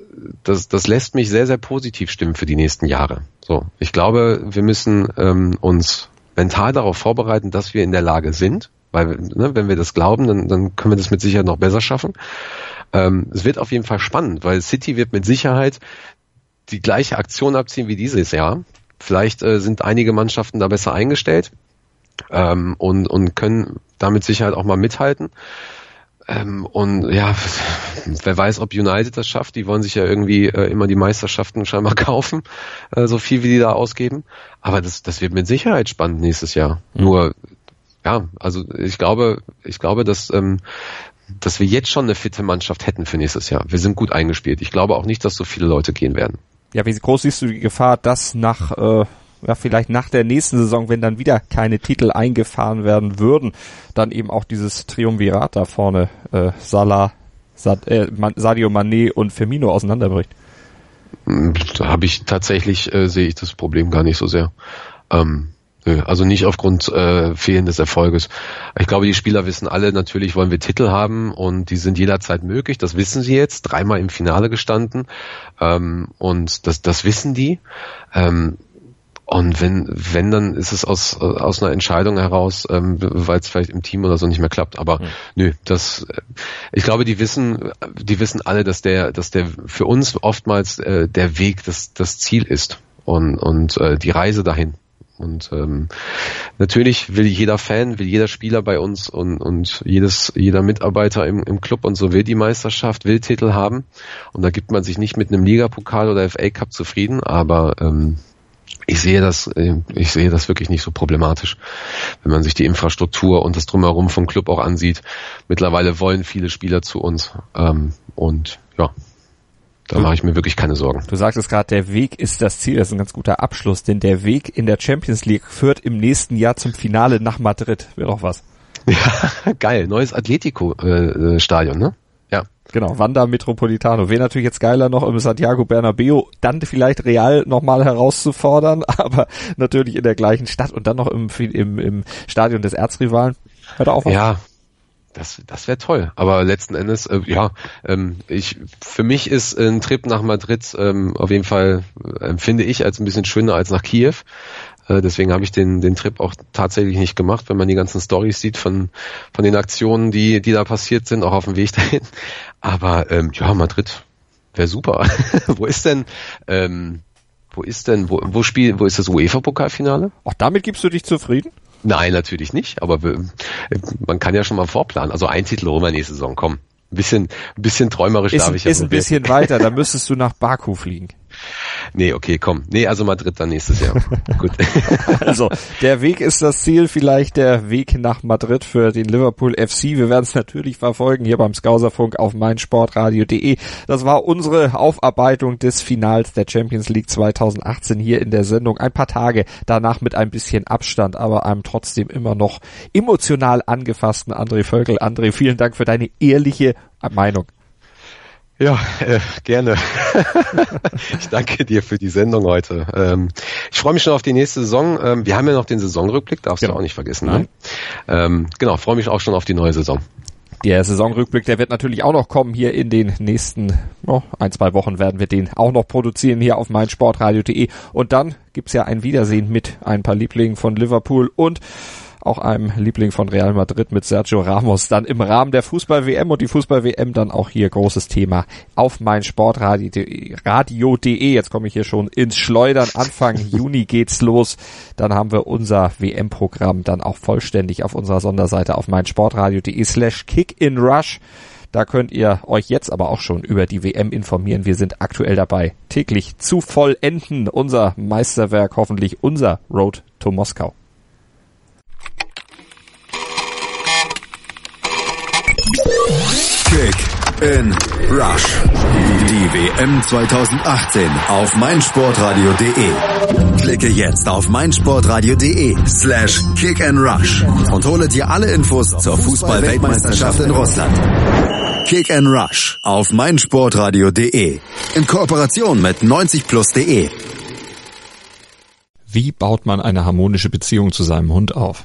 S3: das das lässt mich sehr sehr positiv stimmen für die nächsten Jahre. So, ich glaube, wir müssen ähm, uns mental darauf vorbereiten, dass wir in der Lage sind, weil, ne, wenn wir das glauben, dann, dann können wir das mit Sicherheit noch besser schaffen. Ähm, es wird auf jeden Fall spannend, weil City wird mit Sicherheit die gleiche Aktion abziehen wie dieses Jahr. Vielleicht äh, sind einige Mannschaften da besser eingestellt ähm, und, und können damit Sicherheit auch mal mithalten. Ähm, und ja, wer weiß, ob United das schafft. Die wollen sich ja irgendwie äh, immer die Meisterschaften scheinbar kaufen, äh, so viel wie die da ausgeben. Aber das, das wird mit Sicherheit spannend nächstes Jahr. Mhm. Nur ja, also ich glaube, ich glaube, dass ähm, dass wir jetzt schon eine fitte Mannschaft hätten für nächstes Jahr. Wir sind gut eingespielt. Ich glaube auch nicht, dass so viele Leute gehen werden.
S2: Ja, wie groß siehst du die Gefahr, dass nach äh, ja, vielleicht nach der nächsten Saison, wenn dann wieder keine Titel eingefahren werden würden, dann eben auch dieses Triumvirat da vorne, äh, Salah, Sad, äh, Sadio Mané und Firmino auseinanderbricht?
S3: Da habe ich tatsächlich, äh, sehe ich das Problem gar nicht so sehr. Ähm, also nicht aufgrund äh, fehlendes Erfolges. Ich glaube, die Spieler wissen alle, natürlich wollen wir Titel haben und die sind jederzeit möglich. Das wissen sie jetzt, dreimal im Finale gestanden ähm, und das, das wissen die. Ähm, und wenn, wenn, dann ist es aus, aus einer Entscheidung heraus, ähm, weil es vielleicht im Team oder so nicht mehr klappt. Aber mhm. nö, das, äh, ich glaube, die wissen, die wissen alle, dass der, dass der für uns oftmals äh, der Weg das, das Ziel ist und, und äh, die Reise dahin. Und ähm, natürlich will jeder Fan, will jeder Spieler bei uns und, und jedes, jeder Mitarbeiter im, im Club und so will die Meisterschaft, will Titel haben. Und da gibt man sich nicht mit einem Ligapokal oder FA Cup zufrieden, aber ähm, ich sehe das, äh, ich sehe das wirklich nicht so problematisch, wenn man sich die Infrastruktur und das drumherum vom Club auch ansieht. Mittlerweile wollen viele Spieler zu uns ähm, und ja, da mache ich mir wirklich keine Sorgen.
S2: Du sagtest gerade, der Weg ist das Ziel. Das ist ein ganz guter Abschluss, denn der Weg in der Champions League führt im nächsten Jahr zum Finale nach Madrid. Wäre doch was.
S3: Ja, geil. Neues Atletico-Stadion, äh, ne?
S2: Ja. Genau, Wanda Metropolitano. Wäre natürlich jetzt geiler noch im Santiago Bernabeo, dann vielleicht Real nochmal herauszufordern, aber natürlich in der gleichen Stadt und dann noch im, im, im Stadion des Erzrivalen.
S3: Hört auf. Ja, das, das wäre toll. Aber letzten Endes, äh, ja, ähm, ich, für mich ist ein Trip nach Madrid ähm, auf jeden Fall, äh, empfinde ich als ein bisschen schöner als nach Kiew. Äh, deswegen habe ich den, den Trip auch tatsächlich nicht gemacht, wenn man die ganzen Stories sieht von, von den Aktionen, die, die da passiert sind, auch auf dem Weg dahin. Aber ähm, ja, Madrid wäre super. wo ist denn, ähm, wo ist denn, wo, wo spielt, wo ist das UEFA-Pokalfinale?
S2: Auch damit gibst du dich zufrieden?
S3: Nein, natürlich nicht, aber man kann ja schon mal vorplanen. Also ein Titel wir nächste Saison, komm. Ein bisschen, ein bisschen träumerisch
S2: ist,
S3: darf ich
S2: ja Ist ein bisschen weiter, da müsstest du nach Baku fliegen.
S3: Nee, okay, komm. Nee, also Madrid dann nächstes Jahr. Gut.
S2: Also, der Weg ist das Ziel, vielleicht der Weg nach Madrid für den Liverpool FC. Wir werden es natürlich verfolgen hier beim Skauserfunk auf meinsportradio.de. Das war unsere Aufarbeitung des Finals der Champions League 2018 hier in der Sendung. Ein paar Tage danach mit ein bisschen Abstand, aber einem trotzdem immer noch emotional angefassten André Völkel. André, vielen Dank für deine ehrliche Meinung.
S3: Ja, äh, gerne. ich danke dir für die Sendung heute. Ähm, ich freue mich schon auf die nächste Saison. Ähm, wir haben ja noch den Saisonrückblick, darfst genau. du auch nicht vergessen. Ne? Ähm, genau, freue mich auch schon auf die neue Saison.
S2: Der Saisonrückblick, der wird natürlich auch noch kommen hier in den nächsten oh, ein, zwei Wochen werden wir den auch noch produzieren hier auf meinsportradio.de und dann gibt's ja ein Wiedersehen mit ein paar Lieblingen von Liverpool und auch einem Liebling von Real Madrid mit Sergio Ramos dann im Rahmen der Fußball-WM und die Fußball-WM dann auch hier großes Thema auf mein Sportradio.de. Radio.de. Jetzt komme ich hier schon ins Schleudern. Anfang Juni geht's los. Dann haben wir unser WM-Programm dann auch vollständig auf unserer Sonderseite auf mein Sportradio.de slash Kick in Rush. Da könnt ihr euch jetzt aber auch schon über die WM informieren. Wir sind aktuell dabei, täglich zu vollenden. Unser Meisterwerk, hoffentlich unser Road to Moskau.
S1: Kick in Rush. Die WM 2018 auf meinsportradio.de. Klicke jetzt auf meinsportradio.de slash kick and rush und hole dir alle Infos zur Fußball-Weltmeisterschaft in Russland. Kick and Rush auf meinsportradio.de in Kooperation mit 90plus.de.
S2: Wie baut man eine harmonische Beziehung zu seinem Hund auf?